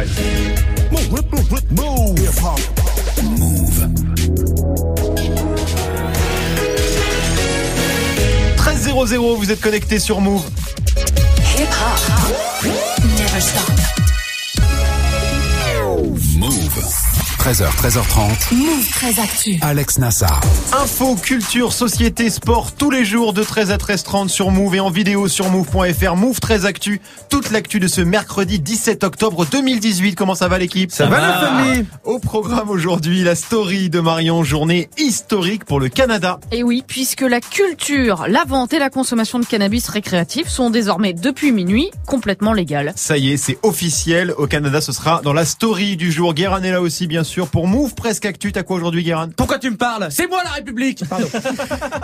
mal. Move. Move. 13 00, vous êtes connecté sur Move. 13h, 13h30. Move très actu. Alex Nassar. Info, culture, société, sport, tous les jours de 13 à 13h30 sur Move et en vidéo sur Move.fr. Move 13 Actu, toute l'actu de ce mercredi 17 octobre 2018. Comment ça va l'équipe? Ça va, la famille? Au programme aujourd'hui, la story de Marion, journée historique pour le Canada. Et oui, puisque la culture, la vente et la consommation de cannabis récréatif sont désormais depuis minuit complètement légales. Ça y est, c'est officiel. Au Canada, ce sera dans la story du jour. Guérin est là aussi, bien sûr, pour Move Presque Actu. T'as quoi aujourd'hui, Guérin? Pourquoi tu me parles? C'est moi la République Pardon.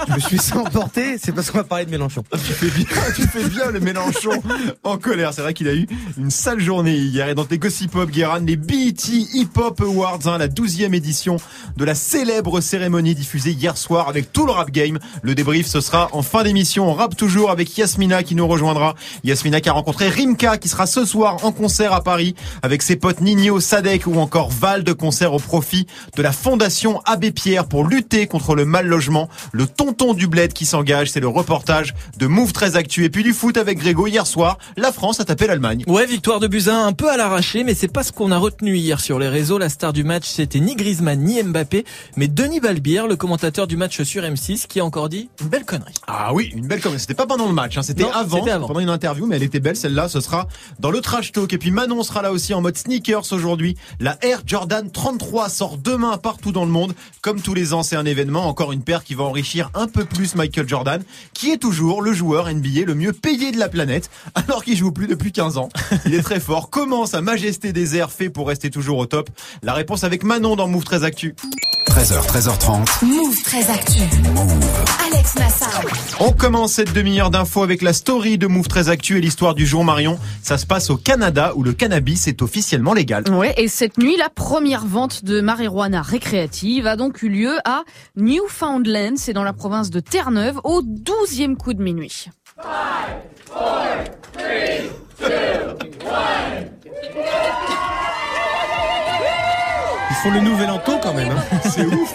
je me suis sans emporté, c'est parce qu'on va parler de Mélenchon. Tu fais bien, tu fais bien le Mélenchon en colère. C'est vrai qu'il a eu une sale journée hier. Et dans tes Gossip Pop, Guérin, les BET Hip Hop Awards, hein, la douzième édition de la célèbre cérémonie diffusée hier soir avec tout le rap game. Le débrief, ce sera en fin d'émission. On rappe toujours avec Yasmina qui nous rejoindra. Yasmina qui a rencontré Rimka qui sera ce soir en concert à Paris avec ses potes Nino, Sadek ou encore Val de concert au profit de la Fondation Abbé Pierre pour lutter contre le mal logement. Le tonton du bled qui s'engage, c'est le reportage de Move 13 Actu. Et puis du foot avec Grégo hier soir. La France a tapé l'Allemagne. Ouais, victoire de Buzyn un peu à l'arraché, mais c'est pas ce qu'on a retenu hier sur les réseaux. La star du match, c'était ni Griezmann ni Mbappé, mais Denis Balbière, le commentateur du match sur M6, qui a encore dit une belle connerie. Ah oui, une belle com. C'était pas pendant le match, hein, c'était avant, c'était avant. pendant une interview, mais elle était belle celle-là. Ce sera dans le trash talk. Et puis Manon sera là aussi en mode sneakers aujourd'hui. La Air Jordan 33 sort demain partout dans le monde. Comme tous les ans, c'est un événement. Encore une paire qui va enrichir un peu plus Michael Jordan, qui est toujours le joueur NBA le mieux payé de la planète, alors qu'il joue plus depuis 15 ans. Il est très fort. Comment sa majesté des airs fait pour rester toujours au top? La réponse avec Manon dans Move 13 Actu. 13h, 13h30. Move très actu. Alex Nassar. On commence cette demi-heure d'infos avec la story de Move 13 Actu et l'histoire du jour Marion. Ça se passe au Canada où le cannabis est officiellement légal. Ouais, et cette nuit, la première vente de marijuana récréative a donc eu lieu à Newfoundland, c'est dans la province de Terre-Neuve, au 12e coup de minuit. Font le nouvel an tôt quand même. hein. C'est ouf.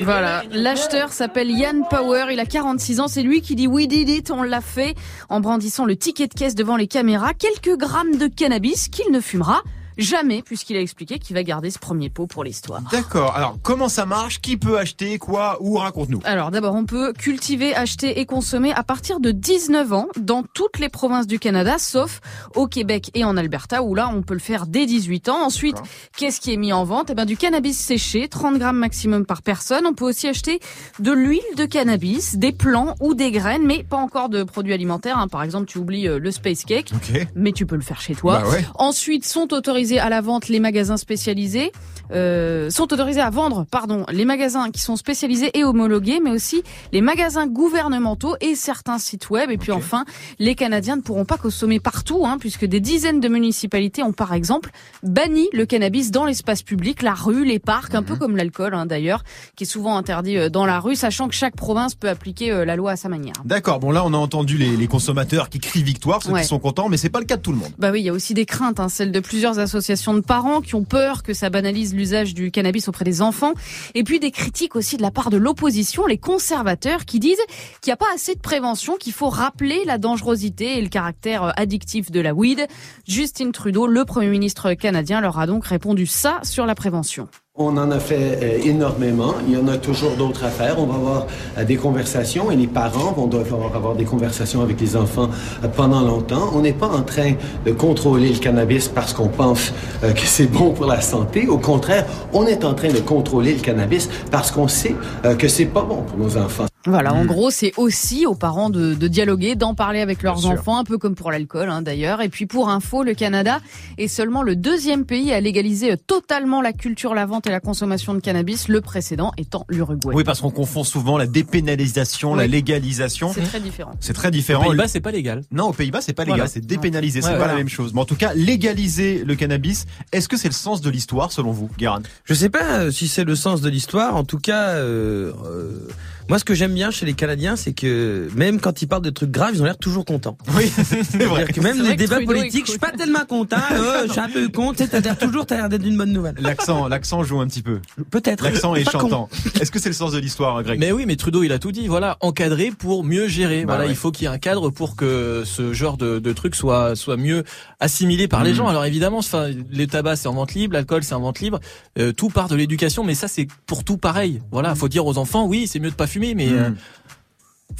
Voilà, l'acheteur s'appelle Yann Power, il a 46 ans, c'est lui qui dit we did it, on l'a fait, en brandissant le ticket de caisse devant les caméras, quelques grammes de cannabis qu'il ne fumera jamais, puisqu'il a expliqué qu'il va garder ce premier pot pour l'histoire. D'accord. Alors, comment ça marche? Qui peut acheter? Quoi? Où Raconte-nous. Alors d'abord, on peut cultiver, acheter et consommer à partir de 19 ans dans toutes les provinces du Canada, sauf au Québec et en Alberta, où là, on peut le faire dès 18 ans. Ensuite, qu'est-ce qui est mis en vente? Eh ben, du cannabis séché, 30 grammes maximum par personne. On peut aussi acheter de l'huile de cannabis, des plants ou des graines, mais pas encore de produits alimentaires. hein. Par exemple, tu oublies euh, le space cake, Ok. mais tu peux le faire chez toi. Bah ouais. Ensuite, sont autorisés à la vente les magasins spécialisés, euh, sont autorisés à vendre, pardon, les magasins qui sont spécialisés et homologués, mais aussi les magasins gouvernementaux et certains sites web. Et puis enfin, les Canadiens ne pourront pas consommer partout, hein, puisque des dizaines de municipalités ont par exemple banni le cannabis dans l'espace public, la rue, les parcs, un Mhm. peu comme l'alcool hein, d'ailleurs, qui est souvent interdit euh, dans la rue, sachant que chaque province peut appliquer euh, la loi à sa manière. D'accord. Bon, là, on a entendu les, les consommateurs qui crient victoire, ceux Ouais. qui sont contents, mais c'est pas le cas de tout le monde. Bah oui, il y a aussi des craintes, hein, celles de plusieurs associations de parents qui ont peur que ça banalise l'usage du cannabis auprès des enfants, et puis des critiques aussi de la part de l'opposition, les conservateurs, qui disent qu'il n'y a pas assez de prévention, qu'il faut rappeler la dangerosité et le caractère euh, addictif de la weed. Justin Trudeau, le Premier ministre canadien, leur a donc répondu ça sur la prévention. On en a fait euh, énormément. Il y en a toujours d'autres à faire. On va avoir euh, des conversations et les parents vont devoir avoir des conversations avec les enfants euh, pendant longtemps. On n'est pas en train de contrôler le cannabis parce qu'on pense que c'est bon pour la santé. Au contraire, on est en train de contrôler le cannabis parce qu'on sait que c'est pas bon pour nos enfants. Voilà, en gros, c'est aussi aux parents de, de dialoguer, d'en parler avec leurs enfants, un peu comme pour l'alcool hein, d'ailleurs. Et puis pour info, le Canada est seulement le deuxième pays à légaliser totalement la culture, la vente et la consommation de cannabis, le précédent étant l'Uruguay. Oui, parce qu'on confond souvent la dépénalisation, la légalisation. C'est très différent. C'est très Aux différent. Pays-Bas, c'est pas légal. Non, aux Pays-Bas, c'est pas légal, Voilà. c'est dépénalisé, c'est Ouais, pas voilà. la même chose. Mais en tout cas, légaliser le cannabis, est-ce que c'est le sens de l'histoire selon vous, Guérin? Je sais pas euh, si c'est le sens de l'histoire. En tout cas, euh, euh, moi, ce que j'aime bien chez les Canadiens, c'est que même quand ils parlent de trucs graves, ils ont l'air toujours contents. Oui, c'est vrai. Que même les débats politiques, je suis pas tellement content, euh, je suis un peu con, tu sais, t'as l'air toujours, t'as l'air d'être une bonne nouvelle. L'accent, l'accent joue un petit peu. Peut-être. L'accent est chantant. Est-ce que c'est le sens de l'histoire, Greg? Mais oui, mais Trudeau, il a tout dit. Voilà, encadrer pour mieux gérer. Bah voilà, ouais. il faut qu'il y ait un cadre pour que ce genre de, de truc soit soit mieux assimilé par les Mhm. gens. Alors évidemment, enfin, les tabacs c'est en vente libre, l'alcool c'est en vente libre. Euh, tout part de l'éducation, mais ça c'est pour tout pareil. Voilà, faut dire aux enfants, oui, c'est mieux de pas fumer, mais euh, Mhm.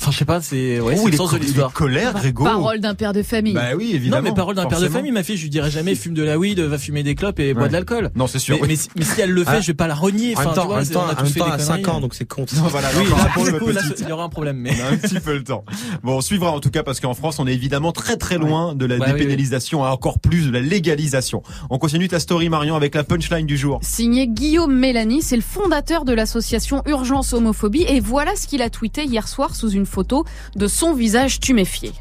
Enfin, je sais pas, c'est ouais, Oh, le sens de l'histoire. colère, Grégo. Parole d'un père de famille. Bah oui, évidemment. Non, mais parole d'un père de famille, ma fille, je lui dirais jamais fume de la weed, va fumer des clopes et bois Ouais. de l'alcool. Non, c'est sûr. Mais, mais, si- mais si elle le fait, Ah. je vais pas la renier. En Enfin, même tu temps, vois, en temps, on a tous fait temps, des à conneries. 5 ans, donc c'est con. Non, voilà, Oui, là, pour le coup, là, il y aura un problème. Mais On a un petit peu le temps. Bon, on suivra en tout cas parce qu'en France, on est évidemment très très loin de la Bah oui, dépénalisation, à encore plus de la légalisation. On continue ta story, Marion, avec la punchline du jour. Signé Guillaume Mélanie, c'est le fondateur de l'association Urgence Homophobie et voilà ce qu'il a tweeté hier soir sous une photo de son visage tuméfié.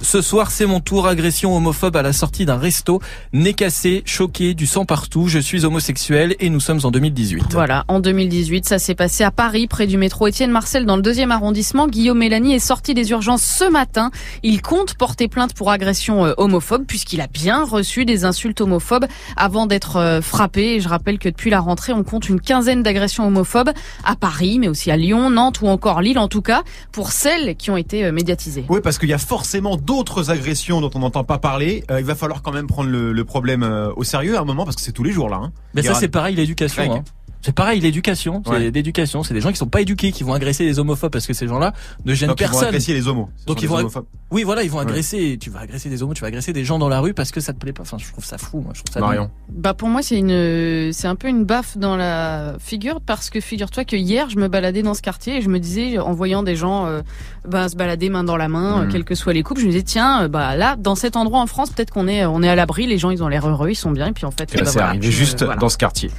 Ce soir, c'est mon tour. Agression homophobe à la sortie d'un resto. Nez cassé, choqué, du sang partout. Je suis homosexuel et nous sommes en 2018. Voilà, en 2018, ça s'est passé à Paris, près du métro Étienne Marcel, dans le deuxième arrondissement. Guillaume Mélanie est sorti des urgences ce matin. Il compte porter plainte pour agression euh, homophobe, puisqu'il a bien reçu des insultes homophobes avant d'être euh, frappé. Et je rappelle que depuis la rentrée, on compte une quinzaine d'agressions homophobes à Paris, mais aussi à Lyon, Nantes ou encore Lille, en tout cas, pour celles qui ont été euh, médiatisées. Oui, parce qu'il y a forcément d'autres agressions dont on n'entend pas parler. Euh, il va falloir quand même prendre le, le problème euh, au sérieux à un moment parce que c'est tous les jours là. Hein. Mais ça, c'est pareil, l'éducation. Hein. C'est pareil, l'éducation. C'est Ouais. l'éducation. C'est des gens qui sont pas éduqués, qui vont agresser les homophobes parce que ces gens-là ne gênent Donc ils vont personne. apprécier les homos. Donc ils vont- homophobes. Oui, voilà, ils vont Ouais. agresser. Tu vas agresser des homos, tu vas agresser des gens dans la rue parce que ça te plaît pas. Enfin, je trouve ça fou. Moi, je trouve ça Marion. Bah pour moi c'est une c'est un peu une baffe dans la figure parce que figure-toi que hier je me baladais dans ce quartier et je me disais en voyant des gens euh, bah, se balader main dans la main Mhm. euh, quelles que soient les coupes je me disais tiens euh, bah là dans cet endroit en France peut-être qu'on est on est à l'abri les gens ils ont l'air heureux ils sont bien et puis en fait Et bah, là, c'est voilà, arrivé juste voilà. dans ce quartier.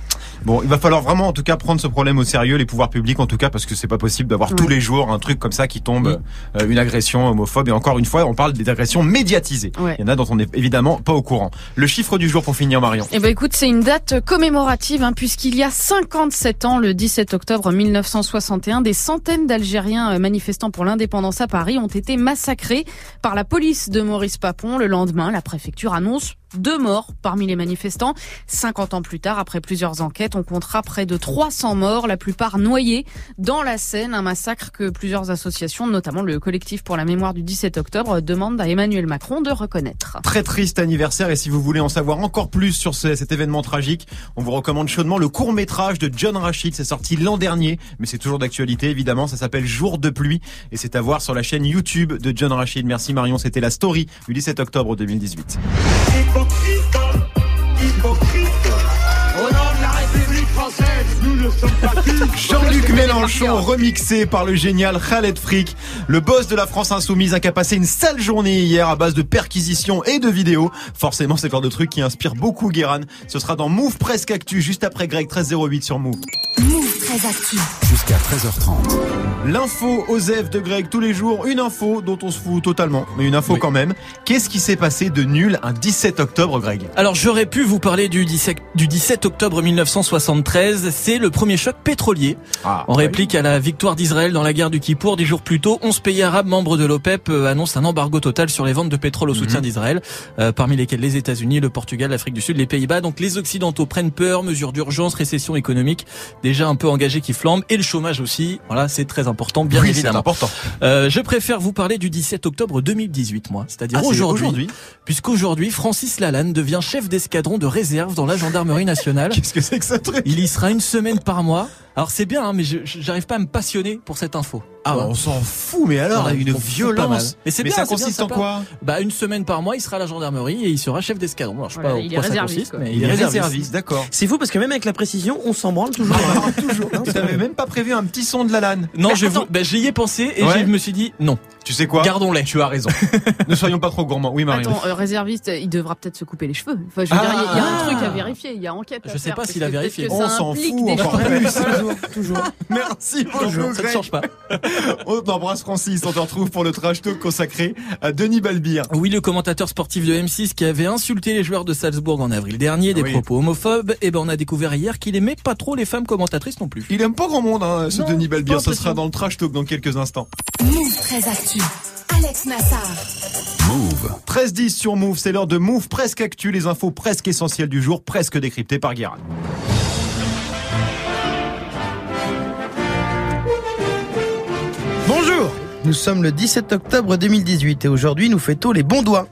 Bon, il va falloir vraiment en tout cas prendre ce problème au sérieux, les pouvoirs publics en tout cas, parce que c'est pas possible d'avoir tous les jours un truc comme ça qui tombe, Oui. euh, une agression homophobe. Et encore une fois, on parle des agressions médiatisées. Ouais. Il y en a dont on n'est évidemment pas au courant. Le chiffre du jour pour finir, Marion. Eh ben écoute, c'est une date commémorative hein, puisqu'il y a 57 ans, le 17 octobre 1961, des centaines d'Algériens euh, manifestant pour l'indépendance à Paris ont été massacrés par la police de Maurice Papon. Le lendemain, la préfecture annonce deux morts parmi les manifestants. 50 ans plus tard, après plusieurs enquêtes, on comptera près de 300 morts, la plupart noyés dans la Seine, un massacre que plusieurs associations, notamment le collectif pour la mémoire du 17 octobre, demandent à Emmanuel Macron de reconnaître. Très triste anniversaire et si vous voulez en savoir encore plus sur ce- cet événement tragique, on vous recommande chaudement le court métrage de John Rachid. C'est sorti l'an dernier, mais c'est toujours d'actualité évidemment. Ça s'appelle Jour de pluie et c'est à voir sur la chaîne YouTube de John Rachid. Merci Marion, c'était la story du 17 octobre 2018. Jean-Luc Mélenchon remixé par le génial Khaled Frick, le boss de la France Insoumise a qu'à passer une sale journée hier à base de perquisitions et de vidéos. Forcément, c'est le genre de truc qui inspire beaucoup Guéran. Ce sera dans Move Presque Actu juste après Greg 1308 sur Move. Move très actu. Jusqu'à 13h30. L'info Osef de Greg tous les jours, une info dont on se fout totalement, mais une info Oui. quand même. Qu'est-ce qui s'est passé de nul un 17 octobre Greg? Alors j'aurais pu vous parler du 17, du 17 octobre 1973, c'est le premier choc pétrolier. ah, En réplique à la victoire d'Israël dans la guerre du Kippour, dix jours plus tôt, 11 pays arabes membres de l'OPEP euh, annoncent un embargo total sur les ventes de pétrole au soutien Mhm. d'Israël, euh, parmi lesquels les États-Unis, le Portugal, l'Afrique du Sud, les Pays-Bas. Donc les Occidentaux prennent peur, mesures d'urgence, récession économique déjà un peu engagée qui flambe, et le chômage aussi. Voilà, c'est très important, bien oui, évidemment. important. Euh, je préfère vous parler du 17 octobre 2018, moi, c'est-à-dire Ah, aujourd'hui, puisqu'aujourd'hui Francis Lalanne devient chef d'escadron de réserve dans la gendarmerie nationale. Qu'est-ce que c'est que truc? Il y sera une semaine par mois. Alors c'est bien, hein, mais je j'arrive pas à me passionner pour cette info. Ah, Tu vois on s'en fout, mais alors, Ouais, une violence. Mais c'est bien, ça bien, consiste en quoi Bah une semaine par mois, il sera à la gendarmerie et il sera chef d'escadron. Alors je sais Voilà, pas il est ça réserviste, consiste, quoi. mais Il est réserviste, d'accord. C'est fou parce que même avec la précision, on s'en branle toujours. toujours. T'avais même pas prévu un petit son de la LAN. Non, Mais je vous, bah, j'y ai pensé et Ouais. je me suis dit non, Tu sais quoi? Gardons-les. Tu as raison. ne soyons pas trop gourmands. Oui, Marion. Attends, euh, réserviste, il devra peut-être se couper les cheveux. Enfin, je veux dire, il y a- il un Ah. truc à vérifier, il y a enquête. Je sais pas s'il a vérifié. On s'en fout encore plus. toujours, toujours. Merci beaucoup, Ça ne change pas. On t'embrasse, Francis. On te retrouve pour le trash talk consacré à Denis Balbir. Oui, le commentateur sportif de M6 qui avait insulté les joueurs de Salzbourg en avril dernier, des Oui. propos homophobes, et ben on a découvert hier qu'il aimait pas trop les femmes commentatrices non plus. Il aime pas grand monde, hein, ce Non, Denis Balbir. Ce sera dans le trash talk dans quelques instants. Move très actu. Alex Nassar. Move. 13-10 sur Move, c'est l'heure de Move presque actu, les infos presque essentielles du jour, presque décryptées par Guérin. Nous sommes le 17 octobre 2018 et aujourd'hui nous fêtons les Bondoins.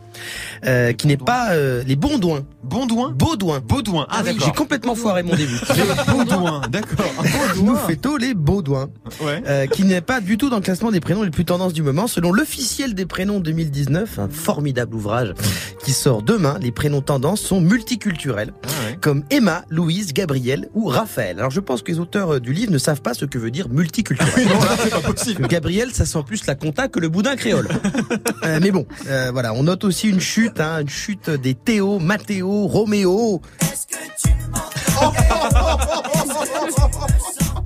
Euh, qui n'est pas euh, les Bondouins. Bondouin Baudouins. Baudouin, ah J'ai d'accord. complètement foiré mon début. Baudouin, d'accord. Nous fêtons les Baudouins. Ouais. euh, qui n'est pas du tout dans le classement des prénoms les plus tendances du moment. Selon l'officiel des prénoms 2019, un formidable ouvrage qui sort demain, les prénoms tendances sont multiculturels, Ah ouais. comme Emma, Louise, Gabriel ou Raphaël. Alors je pense que les auteurs du livre ne savent pas ce que veut dire multiculturel. Non, là, c'est pas possible. Gabriel, ça sent plus la compta que le boudin créole. Euh, mais bon, euh, voilà, on note aussi une chute, hein, une chute des Théo, Mathéo, Roméo.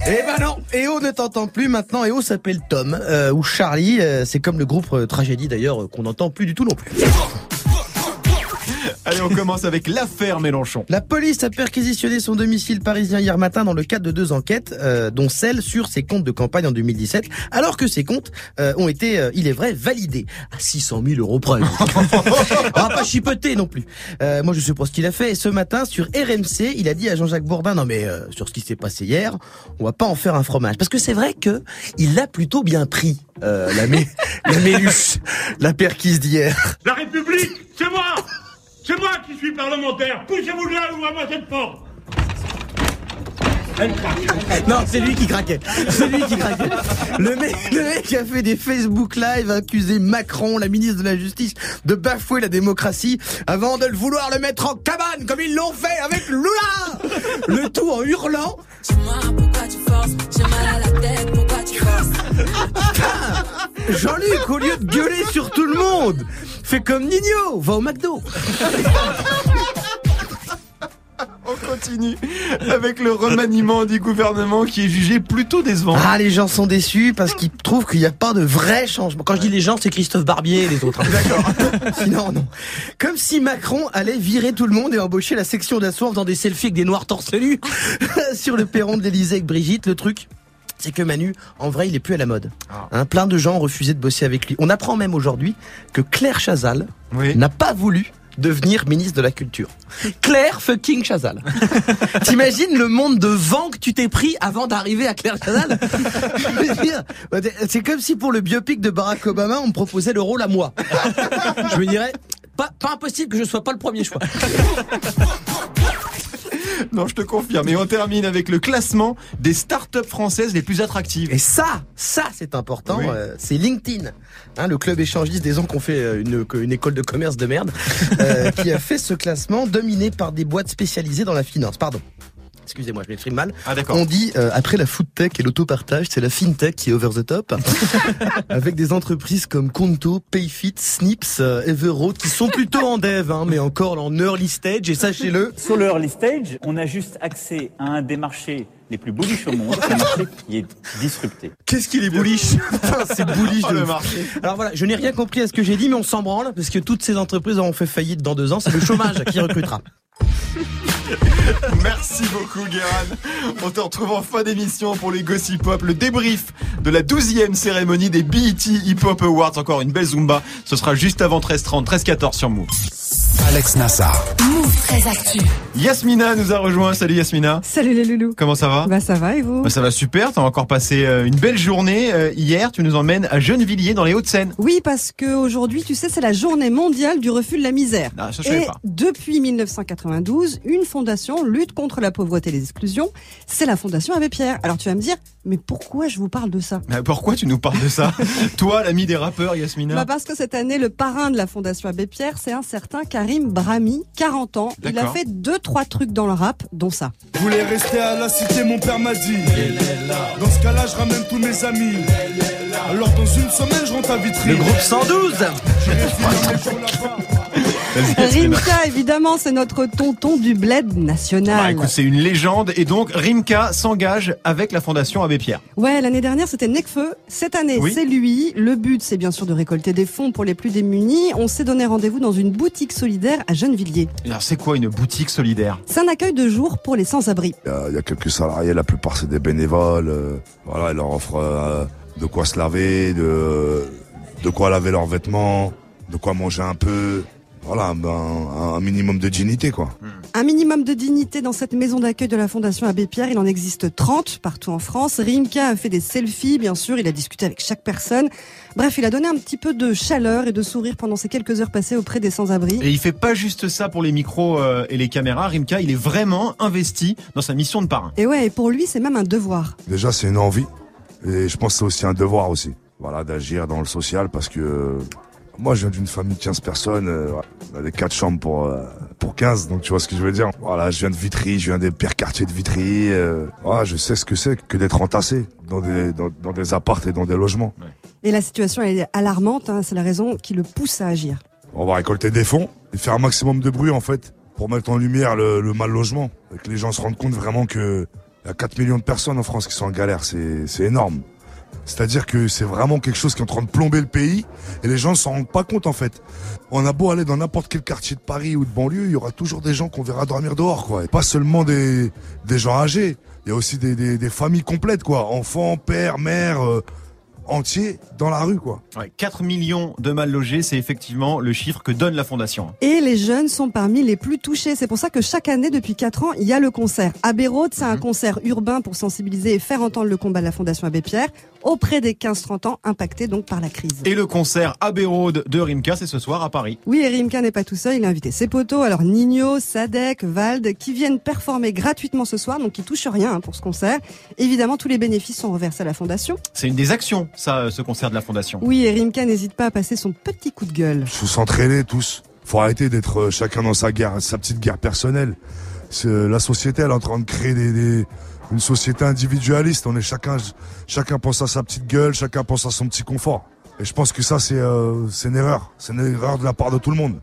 Eh ben non, EO ne t'entend plus maintenant. EO s'appelle Tom euh, ou Charlie. euh, c'est comme le groupe euh, Tragédie d'ailleurs qu'on n'entend plus du tout non plus. Allez, on commence avec l'affaire Mélenchon. La police a perquisitionné son domicile parisien hier matin dans le cadre de deux enquêtes, euh, dont celle sur ses comptes de campagne en 2017, alors que ces comptes euh, ont été, euh, il est vrai, validés à 600 000 euros près. On va pas chipoter non plus. Euh, moi, je sais pas ce qu'il a fait. Et ce matin, sur RMC, il a dit à Jean-Jacques Bourdin, non mais euh, sur ce qui s'est passé hier, on va pas en faire un fromage, parce que c'est vrai que il l'a plutôt bien pris, euh, la, mé la méluche, la perquise d'hier. La République, c'est moi C'est moi qui suis parlementaire Poussez-vous là, ouvrez-moi cette porte. Non, c'est lui qui craquait. C'est lui qui craquait. Le mec, le mec a fait des Facebook Live accusé Macron, la ministre de la Justice, de bafouer la démocratie avant de le vouloir le mettre en cabane comme ils l'ont fait avec Lula. Le tout en hurlant. Jean-Luc, au lieu de gueuler sur tout le monde, fait comme Nino, va au McDo. On continue avec le remaniement du gouvernement qui est jugé plutôt décevant. Ah, les gens sont déçus parce qu'ils trouvent qu'il n'y a pas de vrai changement. Quand je dis les gens, c'est Christophe Barbier et les autres. hein. D'accord. Sinon, non. Comme si Macron allait virer tout le monde et embaucher la section d'assaut dans des selfies avec des noirs torse nus sur le perron de l'Elysée avec Brigitte. Le truc, c'est que Manu, en vrai, il est plus à la mode. Ah. Hein, plein de gens ont refusé de bosser avec lui. On apprend même aujourd'hui que Claire Chazal Oui. n'a pas voulu devenir ministre de la Culture. Claire fucking Chazal. T'imagines le monde de vent que tu t'es pris avant d'arriver à Claire Chazal C'est comme si pour le biopic de Barack Obama, on me proposait le rôle à moi. Je me dirais, pas, pas impossible que je sois pas le premier choix. Non, je te confirme. Et on termine avec le classement des startups françaises les plus attractives. Et ça, ça c'est important, Oui. euh, c'est LinkedIn, hein, le club échangiste des gens qui ont fait euh, une, une école de commerce de merde, euh, qui a fait ce classement dominé par des boîtes spécialisées dans la finance. Pardon. Excusez-moi, je m'exprime mal. Ah d'accord. On dit euh, après la food tech et l'autopartage, c'est la fintech qui est over the top, avec des entreprises comme Conto, Payfit, Snips, euh, Everroad qui sont plutôt en dev, hein, mais encore en early stage. Et sachez-le, Sur le early stage, on a juste accès à un des marchés les plus bullish au monde, un marché qui est disrupté. qu'est-ce qu'il est bullish? C'est bullish Oh, de le marché. Alors voilà, je n'ai rien compris à ce que j'ai dit, mais on s'en branle parce que toutes ces entreprises auront fait faillite dans deux ans. C'est le chômage qui recrutera. Merci beaucoup, Guérin. On te retrouve en fin d'émission pour les Gossip Pop, le débrief de la 12e cérémonie des BET Hip Hop Awards. Encore une belle Zumba. Ce sera juste avant 13h30, 13h14 sur Move. Alex Nassar. Move très actu. Yasmina nous a rejoint. Salut Yasmina. Salut les loulous. Comment ça va? Bah ça va et vous? Bah, Ça va super. T'as encore passé euh, une belle journée euh, hier. Tu nous emmènes à Gennevilliers dans les Hauts-de-Seine. Oui, parce que aujourd'hui, tu sais, c'est la journée mondiale du refus de la misère. Ah, ça, je Et pas. depuis 1992, une fondation lutte contre la pauvreté et les exclusions. C'est la fondation Abbé Pierre. Alors tu vas me dire, mais pourquoi je vous parle de ça? Mais pourquoi tu nous parles de ça? Toi, l'ami des rappeurs, Yasmina. bah parce que cette année, le parrain de la Fondation Abbé Pierre, c'est un certain Karim Brahmi, 40 ans. Il a fait deux, trois trucs dans le rap, dont ça. Je voulais rester à la cité, mon père m'a dit. Dans ce cas-là, je ramène tous mes amis. Alors dans une semaine, je rentre à Vitry. Le groupe 112 Rimka, évidemment, c'est notre tonton du bled national. Bah, écoute, c'est une légende et donc Rimka s'engage avec la Fondation Abbé Pierre. Ouais, l'année dernière c'était Necfeu. Cette année Oui. c'est lui. Le but c'est bien sûr de récolter des fonds pour les plus démunis. On s'est donné rendez-vous dans une boutique solidaire à Gennevilliers. Alors c'est quoi une boutique solidaire? C'est un accueil de jour pour les sans-abri. Il y a- il y, a quelques salariés, la plupart c'est des bénévoles. euh, voilà, ils leur offrent euh, de quoi se laver, de, de quoi laver leurs vêtements, de quoi manger un peu. Voilà, ben, un, minimum de dignité quoi. Un minimum de dignité dans cette maison d'accueil de la Fondation Abbé Pierre. Il en existe 30 partout en France. Rimka a fait des selfies, bien sûr. Il a discuté avec chaque personne. Bref, il a donné un petit peu de chaleur et de sourire pendant ces quelques heures passées auprès des sans-abri. Et il fait pas juste ça pour les micros euh, et les caméras. Rimka, il est vraiment investi dans sa mission de parrain. Et ouais, et pour lui, c'est même un devoir. Déjà c'est une envie et je pense que c'est aussi un devoir aussi. Voilà, d'agir dans le social parce que moi je viens d'une famille de 15 personnes, euh, ouais, on a des 4 chambres pour euh, pour 15, donc tu vois ce que je veux dire. Voilà, je viens de Vitry, je viens des pires quartiers de Vitry. Euh, voilà, je sais ce que c'est que d'être entassé dans des dans, dans des apparts et dans des logements. Et la situation est alarmante. hein. C'est la raison qui le pousse à agir. On va récolter des fonds et faire un maximum de bruit en fait pour mettre en lumière le, le mal logement et que les gens se rendent compte vraiment que il y a 4 millions de personnes en France qui sont en galère, c'est c'est énorme. C'est-à-dire que c'est vraiment quelque chose qui est en train de plomber le pays et les gens ne s'en rendent pas compte en fait. On a beau aller dans n'importe quel quartier de Paris ou de banlieue, il y aura toujours des gens qu'on verra dormir dehors quoi. Et pas seulement des, des gens âgés, il y a aussi des, des, familles complètes quoi, enfants, pères, mères, euh, entiers dans la rue quoi. Ouais, 4 millions de mal logés, c'est effectivement le chiffre que donne la Fondation. Et les jeunes sont parmi les plus touchés. C'est pour ça que chaque année, depuis 4 ans, il y a le concert. Road, c'est un concert urbain pour sensibiliser et faire entendre le combat de la Fondation Abbé Pierre auprès des 15-30 ans impactés donc par la crise. Et le concert Road de Rimka, c'est ce soir à Paris. Oui, et Rimka n'est pas tout seul, il a invité ses potos, alors Nino, Sadek, Vald, qui viennent performer gratuitement ce soir, donc ils touchent rien hein, pour ce concert. Évidemment, tous les bénéfices sont reversés à la Fondation. C'est une des actions, ça, euh, ce concert de la Fondation. Oui, et Rimka n'hésite pas à passer son petit coup de gueule. faut s'entraîner tous. Faut arrêter d'être euh, chacun dans sa guerre, sa petite guerre personnelle. C'est, euh, La société, elle est en train de créer des, des- une société individualiste. On est chacun, chacun pense à sa petite gueule, chacun pense à son petit confort. Et je pense que ça, c'est, euh, c'est une erreur. C'est une erreur de la part de tout le monde.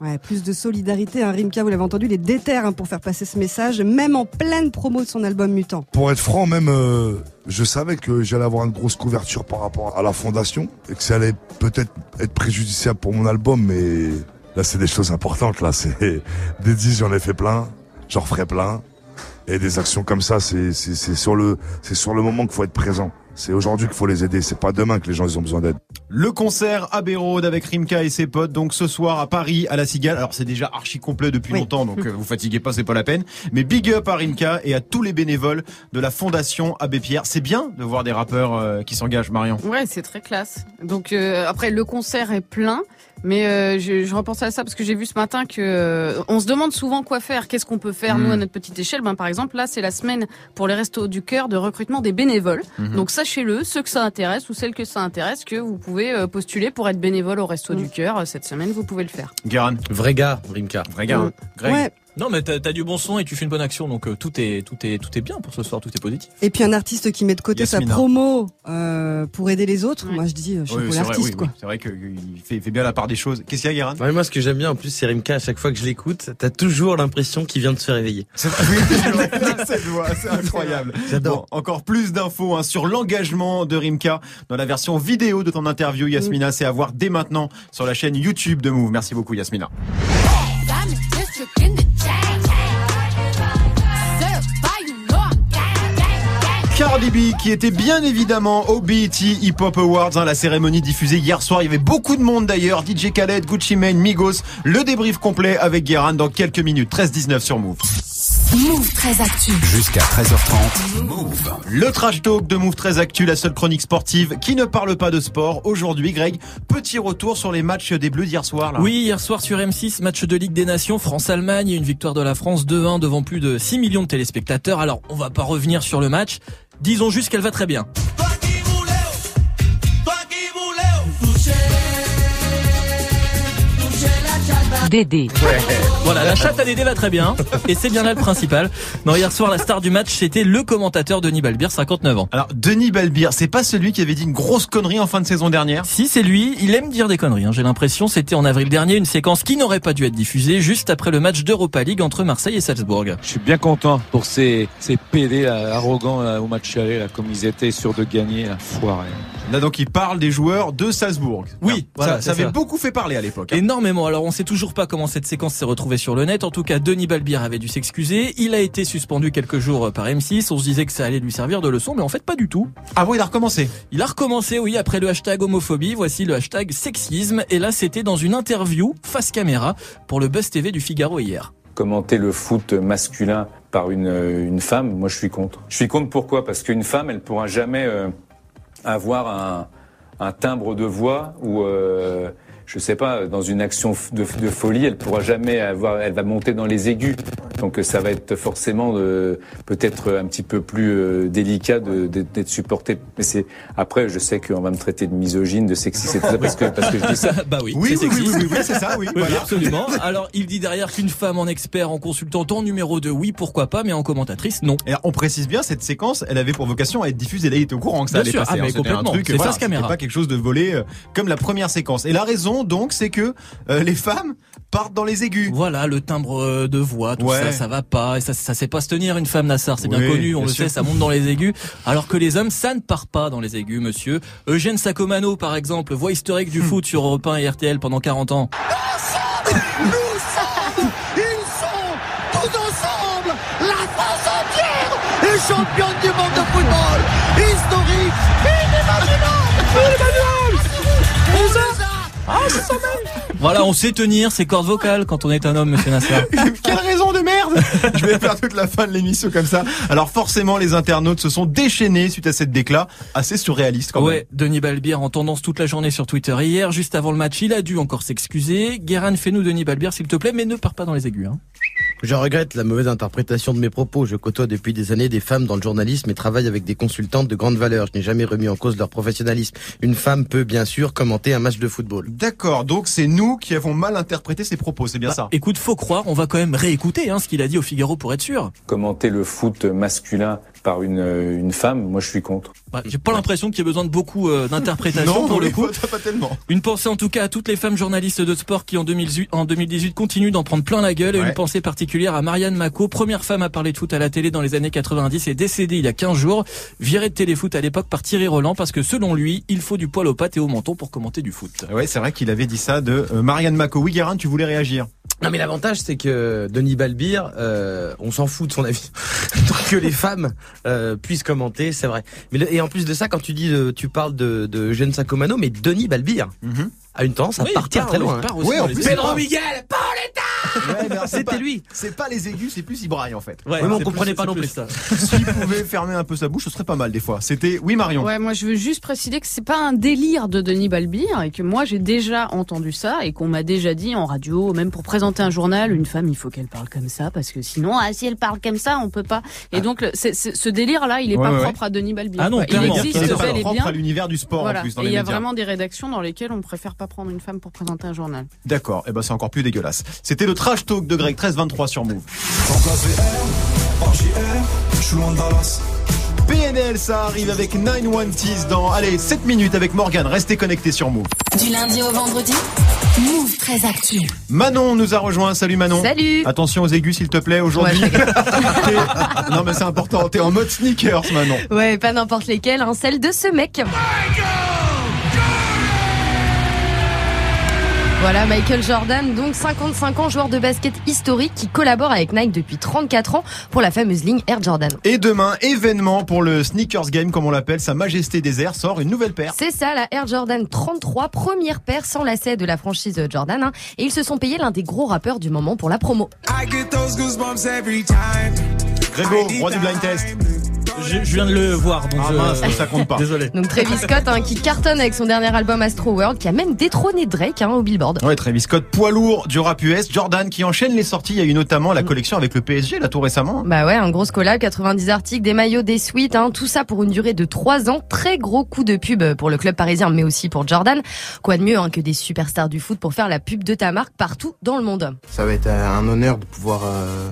Ouais, plus de solidarité, hein. Rimka, vous l'avez entendu, il est déter hein, pour faire passer ce message, même en pleine promo de son album Mutant. Pour être franc, même, euh, je savais que j'allais avoir une grosse couverture par rapport à la fondation et que ça allait peut-être être préjudiciable pour mon album, mais là, c'est des choses importantes. Là, c'est des 10, j'en ai fait plein, j'en referai plein. Et des actions comme ça, c'est sur le c'est sur le moment qu'il faut être présent. C'est aujourd'hui qu'il faut les aider. C'est pas demain que les gens ils ont besoin d'aide. Le concert Abbey Road avec Rimka et ses potes, donc ce soir à Paris, à la Cigale. Alors c'est déjà archi complet depuis Oui. longtemps, donc euh, vous fatiguez pas, c'est pas la peine. Mais big up à Rimka et à tous les bénévoles de la Fondation Abbé Pierre. C'est bien de voir des rappeurs euh, qui s'engagent, Marion. Ouais, c'est très classe. Donc euh, après le concert est plein, mais euh, je, je repensais à ça parce que j'ai vu ce matin que euh, on se demande souvent quoi faire, qu'est-ce qu'on peut faire nous à notre petite échelle. Ben par exemple là c'est la semaine pour les restos du cœur de recrutement des bénévoles. Mhm. Donc sachez-le, ceux que ça intéresse ou celles que ça intéresse, que vous pouvez euh, postuler pour être bénévole au resto du cœur Euh, cette semaine. Vous pouvez le faire. Guéran, Vrai gars, Rimka. vrai gars. hein. Greg. Ouais. Non, mais t'as as du bon son et tu fais une bonne action, donc euh, tout est tout est tout est bien pour ce soir, tout est positif. Et puis un artiste qui met de côté Yasmina. sa promo euh, pour aider les autres, Ouais. moi je dis euh, Oui, chapeau c'est vrai, l'artiste oui, quoi. oui. C'est vrai qu'il fait, il fait bien la part des choses. Qu'est-ce qu'il y a, Ouais, moi, ce que j'aime bien, en plus, c'est Rimka, à chaque fois que je l'écoute, t'as toujours l'impression qu'il vient de se réveiller. Cette voix, c'est incroyable. J'adore. Bon, encore plus d'infos hein, sur l'engagement de Rimka dans la version vidéo de ton interview, Yasmina. C'est à voir dès maintenant sur la chaîne YouTube de Move. Merci beaucoup, Yasmina. Cardi B qui était bien évidemment au BET Hip Hop Awards, hein, la cérémonie diffusée hier soir. Il y avait beaucoup de monde d'ailleurs. DJ Khaled, Gucci Mane, Migos. Le débrief complet avec Guéran dans quelques minutes. 13-19 sur Move. Move très actu. Jusqu'à 13h30. Move. Le trash talk de Move très Actu, la seule chronique sportive qui ne parle pas de sport. Aujourd'hui, Greg, petit retour sur les matchs des Bleus d'hier soir. Là. Oui, hier soir sur M6, match de Ligue des Nations, France-Allemagne, une victoire de la France 2-1 devant plus de 6 millions de téléspectateurs. Alors, on va pas revenir sur le match. Disons juste qu'elle va très bien. Dédé. Voilà, la chatte à Dédé va très bien. Et c'est bien là le principal. Non, hier soir, la star du match, c'était le commentateur Denis Balbir, 59 ans. Alors, Denis Balbir, c'est pas celui qui avait dit une grosse connerie en fin de saison dernière? Si, c'est lui. Il aime dire des conneries. hein. J'ai l'impression, c'était en avril dernier, une séquence qui n'aurait pas dû être diffusée juste après le match d'Europa League entre Marseille et Salzbourg. Je suis bien content pour ces, ces PD là, arrogants là, au match aller, là, comme ils étaient sûrs de gagner, là, foirés. Là, donc, il parle des joueurs de Salzbourg. Oui, voilà, ça, avait ça. beaucoup fait parler à l'époque. hein. Énormément. Alors on sait toujours pas comment cette séquence s'est retrouvée sur le net. En tout cas, Denis Balbir avait dû s'excuser. Il a été suspendu quelques jours par M6. On se disait que ça allait lui servir de leçon, mais en fait pas du tout. Ah bon, il a recommencé? Il a recommencé, oui, après le hashtag homophobie. Voici le hashtag sexisme. Et là, c'était dans une interview face caméra pour le Buzz TV du Figaro hier. commenter le foot masculin par une, euh, une femme, moi je suis contre. Je suis contre pourquoi? Parce qu'une femme, elle pourra jamais euh, avoir un, un timbre de voix ou euh, je sais pas, dans une action de, de folie, elle pourra jamais avoir, elle va monter dans les aigus. Donc euh, ça va être forcément euh, peut-être un petit peu plus euh, délicat d'être supporté. Mais c'est après, je sais qu'on va me traiter de misogyne, de sexiste et tout ça parce que parce que je dis ça. bah oui, Oui, c'est oui, oui, oui, oui, c'est ça, oui, Oui, voilà. absolument. Alors, il dit derrière qu'une femme en expert, en consultante, en numéro 2, oui, pourquoi pas, mais en commentatrice, non. Et alors, on précise bien, cette séquence, elle avait pour vocation à être diffusée. Là, il était au courant que ça Bien allait sûr. passer. Ah, mais hein. Complètement. truc, C'est voilà, caméra. pas quelque chose de volé euh, comme la première séquence. Et la raison, donc, c'est que euh, les femmes partent dans les aigus. Voilà, le timbre euh, de voix, tout Ouais. ça, ça va pas. Et ça, ça sait pas se tenir une femme Nassar, c'est bien connu, on bien le sûr. sait, ça monte dans les aigus. Alors que les hommes, ça ne part pas dans les aigus, monsieur. Eugène Sacomano, par exemple, voix historique Hmm. du foot sur Europe 1 et RTL pendant 40 ans. Nous sommes, ils sont tous ensemble, la France entière est championne du monde de football. Historique, inimaginable. Les Ah, Voilà, on sait tenir ses cordes vocales quand on est un homme, monsieur Nassar. Je vais faire toute la fin de l'émission comme ça. Alors forcément, les internautes se sont déchaînés suite à cette déclat assez surréaliste quand même. Ouais, Denis Balbir en tendance toute la journée sur Twitter. Hier, juste avant le match, il a dû encore s'excuser. Guérin, fais-nous Denis Balbir, s'il te plaît, mais ne pars pas dans les aigus. Hein. Je regrette la mauvaise interprétation de mes propos. Je côtoie depuis des années des femmes dans le journalisme et travaille avec des consultantes de grande valeur. Je n'ai jamais remis en cause leur professionnalisme. Une femme peut bien sûr commenter un match de football. D'accord, donc c'est nous qui avons mal interprété ses propos, c'est bien Bah, ça. Écoute, faut croire, on va quand même réécouter hein, ce qu'il a dit au Figaro pour être sûr. Commenter le foot masculin par une, euh, une femme, moi je suis contre. Bah, J'ai pas l'impression qu'il y ait besoin de beaucoup euh, d'interprétation pour le coup. pas, pas tellement. Une pensée en tout cas à toutes les femmes journalistes de sport qui en 2018, en 2018 continuent d'en prendre plein la gueule et une pensée particulière à Marianne Mako, première femme à parler de foot à la télé dans les années 90 et décédée il y a 15 jours, virée de téléfoot à l'époque par Thierry Roland parce que selon lui, il faut du poil aux pattes et au menton pour commenter du foot. Ouais, c'est vrai qu'il avait dit ça de euh, Marianne Mako. Oui, Guérin, tu voulais réagir Non mais l'avantage c'est que Denis Balbir, euh, on s'en fout de son avis. Donc que les femmes euh, puissent commenter, c'est vrai. Mais le- et en plus de ça, quand tu dis, euh, tu parles de, de Eugène Sacomano, mais Denis Balbir a une tendance à Oui, partir part, très oui, loin. il part hein. aussi Ouais, dans en plus, pas- Miguel, Ouais, C'était pas- lui. C'est pas les aigus, c'est plus Ibrahim en fait. Ouais, mais on comprenait plus- pas non plus. ça. S'il pouvait fermer un peu sa bouche, ce serait pas mal des fois. C'était oui Marion. Ouais, moi je veux juste préciser que c'est pas un délire de Denis Balbir et que moi j'ai déjà entendu ça et qu'on m'a déjà dit en radio, même pour présenter un journal, une femme il faut qu'elle parle comme ça parce que sinon ah, si elle parle comme ça on peut pas. Et donc le- c'est- c'est- ce délire là il est Ouais, pas ouais, propre à Denis Balbir. Ah non, il existe bel et propre bien. à l'univers du sport Voilà. en plus dans et les il y a médias. vraiment des rédactions dans lesquelles on préfère pas prendre une femme pour présenter un journal. D'accord, et ben c'est encore plus dégueulasse. C'était le trash talk de Greg 1323 sur Move. PNL, ça arrive avec 910 dans, allez, 7 minutes avec Morgan. Restez connectés sur Move. Du lundi au vendredi, Move très actu. Manon nous a rejoint. Salut Manon. Salut. Attention aux aigus s'il te plaît aujourd'hui. Ouais, non mais c'est important, t'es en mode sneakers Manon. Ouais, pas n'importe lesquels, hein, celle de ce mec. Voilà, Michael Jordan, donc 55 ans, joueur de basket historique qui collabore avec Nike depuis 34 ans pour la fameuse ligne Air Jordan. Et demain, événement pour le sneakers game comme on l'appelle, Sa Majesté des Airs sort une nouvelle paire. C'est ça, la Air Jordan 33, première paire sans lacet de la franchise Jordan. hein, et ils se sont payés l'un des gros rappeurs du moment pour la promo. Grégo, roi du blind test. Je, je viens de le voir, donc Ah je- mince, ça compte pas. Désolé. Donc Travis Scott hein, qui cartonne avec son dernier album Astro World, qui a même détrôné Drake hein, au Billboard. Ouais, Travis Scott, poids lourd du rap US. Jordan qui enchaîne les sorties. Il y a eu notamment la collection avec le PSG, là, tout récemment. Bah ouais, un gros collab, 90 articles, des maillots, des suites, hein, tout ça pour une durée de 3 ans. Très gros coup de pub pour le club parisien, mais aussi pour Jordan. Quoi de mieux hein, que des superstars du foot pour faire la pub de ta marque partout dans le monde. Ça va être un honneur de pouvoir euh,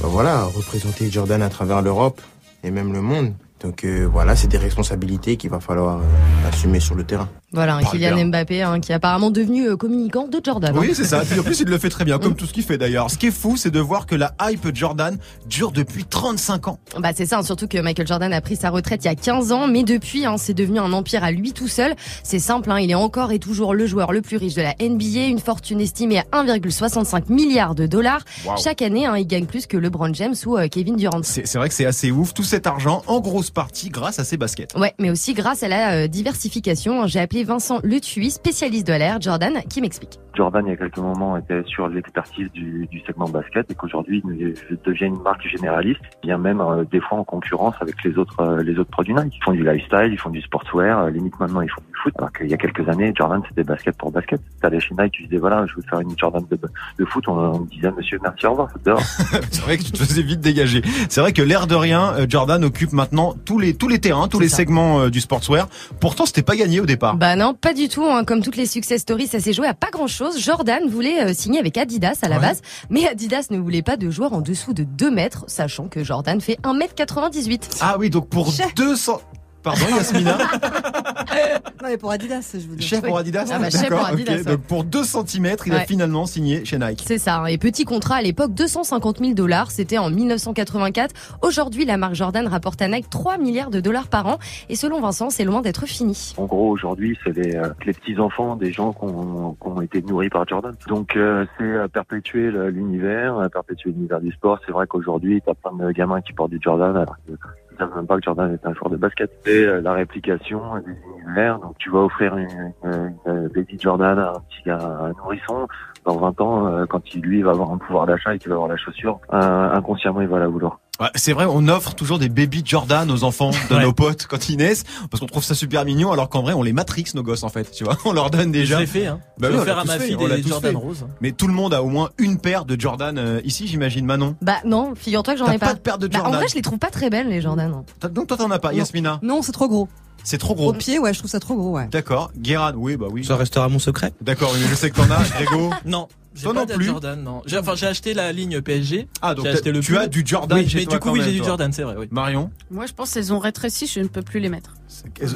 bah voilà, représenter Jordan à travers l'Europe et même le monde. Donc euh, voilà, c'est des responsabilités qu'il va falloir euh, assumer sur le terrain. Voilà, Kylian bien. Mbappé hein, qui est apparemment devenu euh, communicant de Jordan. hein. Oui, c'est ça. Puis en plus, il le fait très bien, comme tout ce qu'il fait d'ailleurs. Ce qui est fou, c'est de voir que la hype Jordan dure depuis 35 ans. Bah c'est ça, hein, surtout que Michael Jordan a pris sa retraite il y a 15 ans, mais depuis, hein, c'est devenu un empire à lui tout seul. C'est simple, il est encore et toujours le joueur le plus riche de la NBA, une fortune estimée à 1,65 milliards de dollars. Wow. Chaque année, il gagne plus que LeBron James ou euh, Kevin Durant. C'est vrai que c'est assez ouf. Tout cet argent, en grosse partie, grâce à ses baskets. Ouais, mais aussi grâce à la euh, diversification. J'ai appelé Vincent Le Thuy, spécialiste de l'air Jordan, qui m'explique. Jordan, il y a quelques moments, était sur l'expertise du, du segment basket et qu'aujourd'hui, il devient une marque généraliste, bien même euh, des fois en concurrence avec les autres euh, les autres produits Nike. Ils font du lifestyle, ils font du sportswear, euh, limite maintenant ils font du foot. Alors qu'il y a quelques années, Jordan c'était basket pour basket. T'allais chez Nike, tu disais voilà, je veux faire une Jordan de, de foot, on, on me disait monsieur merci au revoir, c'est dehors. c'est vrai que tu te faisais vite dégager. C'est vrai que l'air de rien, euh, Jordan occupe maintenant tous les tous les terrains, tous les segments euh, du sportswear. Pourtant, c'était pas gagné au départ. Bah non, pas du tout. hein. Comme toutes les success stories, ça s'est joué à pas grand chose. Jordan voulait euh, signer avec Adidas à la base, mais Adidas ne voulait pas de joueurs en dessous de 2 mètres, sachant que Jordan fait 1m98. Ah oui, donc pour 200... Pardon, Yasmina Non, mais pour Adidas, je vous dis. Chef pour Adidas Ah bah, chef D'accord, pour Adidas, ouais. Donc pour 2 cm, il a finalement signé chez Nike. C'est ça. hein. Et petit contrat à l'époque, 250 000 dollars. C'était en 1984. Aujourd'hui, la marque Jordan rapporte à Nike 3 milliards de dollars par an. Et selon Vincent, c'est loin d'être fini. En gros, aujourd'hui, c'est les, euh, les petits-enfants des gens qui ont, qui ont été nourris par Jordan. Donc, euh, c'est euh, perpétuer l'univers, perpétuer l'univers du sport. C'est vrai qu'aujourd'hui, t'as plein de gamins qui portent du Jordan alors qu'ils ne savent même pas que Jordan est un joueur de basket. C'est euh, la réplication des univers. Donc, tu vas offrir une, une, Jordan à un petit à un nourrisson. Dans 20 ans, euh, quand il, lui, va avoir un pouvoir d'achat et qu'il va avoir la chaussure, euh, inconsciemment, il va la vouloir. Ouais, c'est vrai, on offre toujours des baby Jordan aux enfants de Ouais. nos potes quand ils naissent, parce qu'on trouve ça super mignon, alors qu'en vrai, on les matrix nos gosses en fait, tu vois. On leur donne déjà. Je l'ai fait, hein. Bah Je vais faire à tous ma fille des Jordan roses. Mais tout le monde a au moins une paire de Jordan euh, ici, j'imagine. Manon. Bah non, figure-toi que j'en ai pas. pas de paire de Bah, en Jordan vrai, je les trouve pas très belles, les Jordan. hein. T'as- Donc toi t'en as pas, Non. Yasmina. Non, c'est trop gros. C'est trop Au gros. pied, ouais, je trouve ça trop gros, ouais. D'accord. Guéran, oui, bah oui. Ça restera mon secret. D'accord, mais je sais que t'en as. Grégo. Non, Toi pas non plus. Jordan, non. J'ai, enfin, j'ai acheté la ligne PSG. Ah, donc j'ai t'as- acheté le tu pull. as du Jordan Oui, chez mais toi du coup, quand oui, même, j'ai du. Jordan, c'est vrai, oui. Marion. Moi, je pense qu'elles ont rétréci, je ne peux plus les mettre.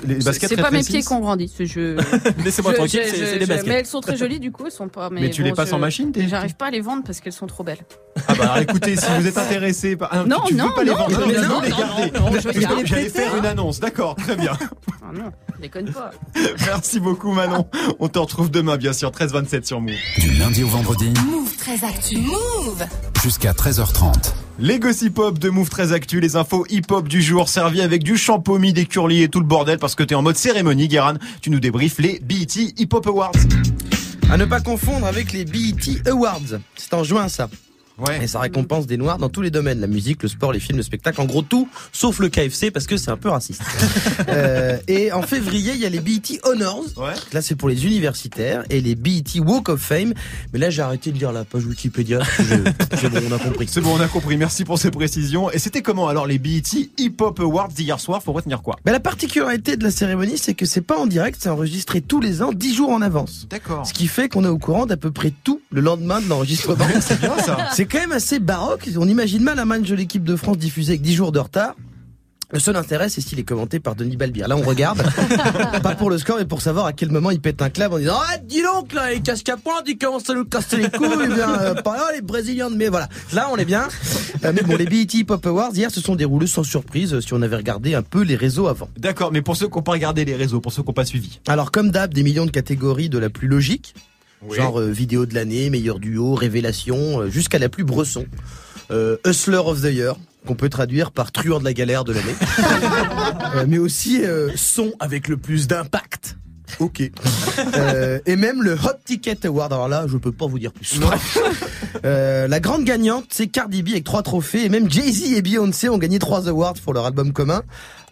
Les baskets C'est pas mes pieds qui ont grandi. c'est Je... Laissez-moi je- tranquille, je- c'est, je- c'est des je- baskets. Mais elles sont très jolies, du coup, elles sont pas. Mais, Mais tu les passes je- en machine, tes- J'arrive pas à les vendre parce qu'elles sont trop belles. Ah bah alors écoutez, si vous êtes intéressé par... Ah, Non, tu non, veux pas les non, vendre, non, tu veux non, les non, garder. non, non, je Parce veux que les J'allais prêter. faire une annonce, d'accord, très bien. Ah non, déconne pas. Merci beaucoup Manon. On te retrouve demain bien sûr, 13-27 sur Move. Du lundi au vendredi, Move très actu. Move jusqu'à 13h30. Les gossip hop de Move très actu, les infos hip-hop du jour servis avec du champomis, des curlis et tout le bordel parce que t'es en mode cérémonie, Guéran. Tu nous débriefes les BET Hip Hop Awards. À ne pas confondre avec les BET Awards. C'est en juin ça. Ouais. Et ça récompense des noirs dans tous les domaines, la musique, le sport, les films, le spectacle, en gros tout, sauf le KFC parce que c'est un peu raciste. Euh, et en février, il y a les BET Honors. Ouais. Là, c'est pour les universitaires et les BET Walk of Fame. Mais là, j'ai arrêté de lire la page Wikipédia. C'est bon, on a compris. C'est bon, on a compris. Merci pour ces précisions. Et c'était comment alors les BET Hip Hop Awards d'hier soir? Faut retenir quoi? Mais la particularité de la cérémonie, c'est que c'est pas en direct, c'est enregistré tous les ans, 10 jours en avance. D'accord. Ce qui fait qu'on est au courant d'à peu près tout le lendemain de l'enregistrement. C'est bien ça. C'est quand même assez baroque. On imagine mal un match de l'équipe de France diffusé avec 10 jours de retard. Le seul intérêt, c'est s'il est commenté par Denis Balbir. Là, on regarde. pas pour le score, mais pour savoir à quel moment il pète un clap en disant Ah, dis donc, là, il casse pointe, il commence à nous casser les couilles. Eh bien, euh, par là, les Brésiliens de mais voilà. Là, on est bien. Euh, mais bon, les BET Pop Awards, hier, se sont déroulés sans surprise, euh, si on avait regardé un peu les réseaux avant. D'accord, mais pour ceux qui n'ont pas regardé les réseaux, pour ceux qui n'ont pas suivi. Alors, comme d'hab, des millions de catégories de la plus logique. Oui. Genre euh, vidéo de l'année, meilleur duo, révélation, euh, jusqu'à la plus bresson. Euh, Hustler of the Year, qu'on peut traduire par truand de la galère de l'année. Euh, mais aussi euh, son avec le plus d'impact. Ok. Euh, et même le Hot Ticket Award. Alors là, je peux pas vous dire plus. Euh, la grande gagnante, c'est Cardi B avec trois trophées. Et même Jay-Z et Beyoncé ont gagné trois awards pour leur album commun.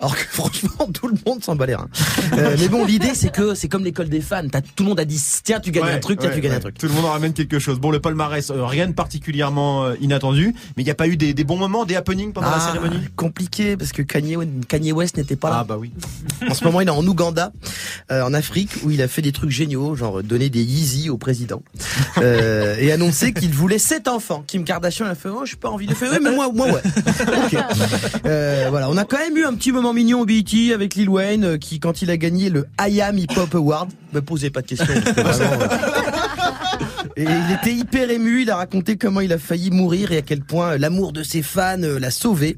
Alors que franchement, tout le monde s'en bat les reins. Euh, mais bon, l'idée, c'est que c'est comme l'école des fans. T'as, tout le monde a dit, tiens, tu gagnes Ouais, un truc, tiens, ouais, tu gagnes ouais. un truc. Tout le monde en ramène quelque chose. Bon, le palmarès, euh, rien de particulièrement euh, inattendu, mais il n'y a pas eu des, des bons moments, des happenings pendant la Ah, cérémonie? Compliqué parce que Kanye, Kanye West n'était pas là. Ah bah oui. En ce moment, il est en Ouganda, euh, en Afrique, où il a fait des trucs géniaux, genre donner des Yeezy au président et annoncer qu'il voulait sept enfants. Kim Kardashian a fait, oh, j'ai pas envie de faire, ouais, mais moi, moi, ouais. Ok. Euh, voilà, on a quand même eu un petit moment mignon au BET avec Lil Wayne, euh, qui, quand il a gagné le I Am Hip Hop Award, me posez pas de questions. euh, il était hyper ému, il a raconté comment il a failli mourir et à quel point euh, l'amour de ses fans l'a sauvé.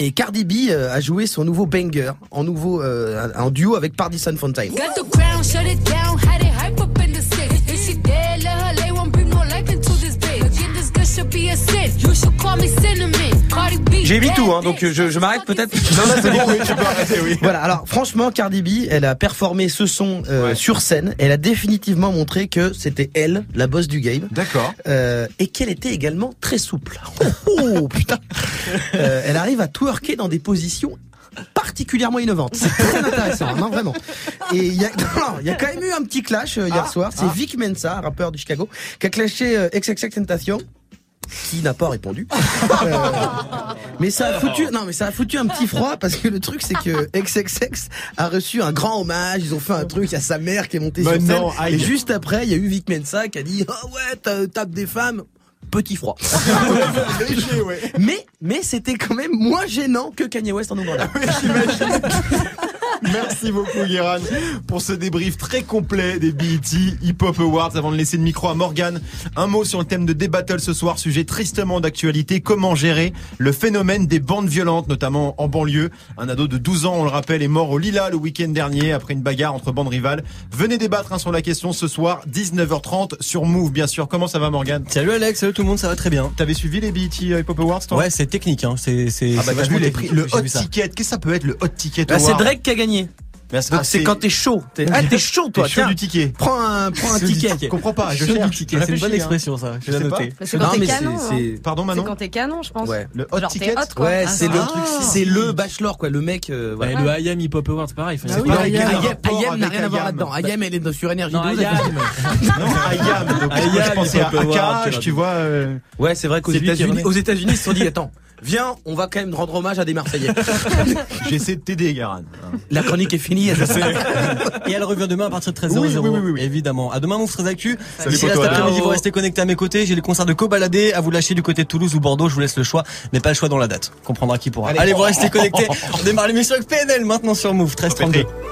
Et Cardi B a joué son nouveau banger en nouveau euh, duo avec Pardison Fontaine. J'ai mis bad tout, hein, donc je, je m'arrête peut-être. Non, non, c'est bon, oui, tu peux arrêter, oui. Voilà, alors franchement, Cardi B, elle a performé ce son euh, sur scène. Elle a définitivement montré que c'était elle, la boss du game. D'accord. Euh, et qu'elle était également très souple. Oh, oh, putain Euh, Elle arrive à twerker dans des positions particulièrement innovantes. C'est très intéressant, non vraiment. Et il y a, non, il y a quand même eu un petit clash euh, hier Ah, soir. C'est ah. Vic Mensa, rappeur du Chicago, qui a clashé euh, XXX Tentation qui n'a pas répondu. Euh, mais ça a foutu, non, mais ça a foutu un petit froid parce que le truc c'est que XXX a reçu un grand hommage. Ils ont fait un truc à sa mère qui est montée sur scène. non, et juste après, il y a eu Vic Mensa qui a dit, oh ouais, t'as- tape des femmes. Petit froid. Mais, mais c'était quand même moins gênant que Kanye West en Ouganda. Merci beaucoup Guéran pour ce débrief très complet des BET Hip Hop Awards. Avant de laisser le micro à Morgan, un mot sur le thème de Débattle ce soir, sujet tristement d'actualité. Comment gérer le phénomène des bandes violentes, notamment en banlieue? Un ado de 12 ans, on le rappelle, est mort au Lila le week-end dernier après une bagarre entre bandes rivales. Venez débattre hein, sur la question ce soir, 19h30 sur Move, bien sûr. Comment ça va Morgan Salut Alex, salut tout le monde, ça va très bien. T'avais suivi les BET Hip Hop Awards toi? Ouais, c'est technique, hein. c'est c'est Ah bah vachement vu les prix, le hot ticket, qu'est-ce que ça peut être le hot ticket Bah, c'est Drake qui a gagné. Mais c'est- Donc c'est c'est- quand t'es chaud. T'es, ah, t'es chaud toi. T'es chaud tiens. du ticket. Prends un, prends ticket. Je comprends pas, je Chaud du cherche. ticket, c'est une bonne hein. expression ça, je l'ai noté. Bah, C'est quand t'es canon. c'est- hein. c'est- Pardon C'est Manon quand t'es canon, je pense. Ouais. Le hot ticket. Ouais, Ah, c'est le truc, c'est le bachelor quoi, le mec. Euh, Ouais, voilà. le IAM Hip Hop Awards, pareil. Ah c'est Ayam Ayam n'a rien à voir Ayam. là-dedans. Ayam, elle est sur énergie Non, 12. IAM. Non, Ayam. Ayam, je pensais à tu vois. euh, Ouais, c'est vrai qu'aux C'est États-Unis, aux États-Unis, ils se sont dit attends, viens, on va quand même rendre hommage à des Marseillais. J'essaie de t'aider, Garan. La chronique est finie. Et elle revient demain à partir de 13h00. Oui, oui, oui. Évidemment. À demain, Move très actu. D'ici là, cet après-midi, vous restez connectés à mes côtés. J'ai les concerts de Cobaladé à vous lâcher du côté de Toulouse ou Bordeaux. Je vous laisse le choix, mais pas le choix dans la date. Comprendra qui pourra. Allez. Allez, vous restez connectés. On démarre l'émission avec PNL maintenant sur Move 1332.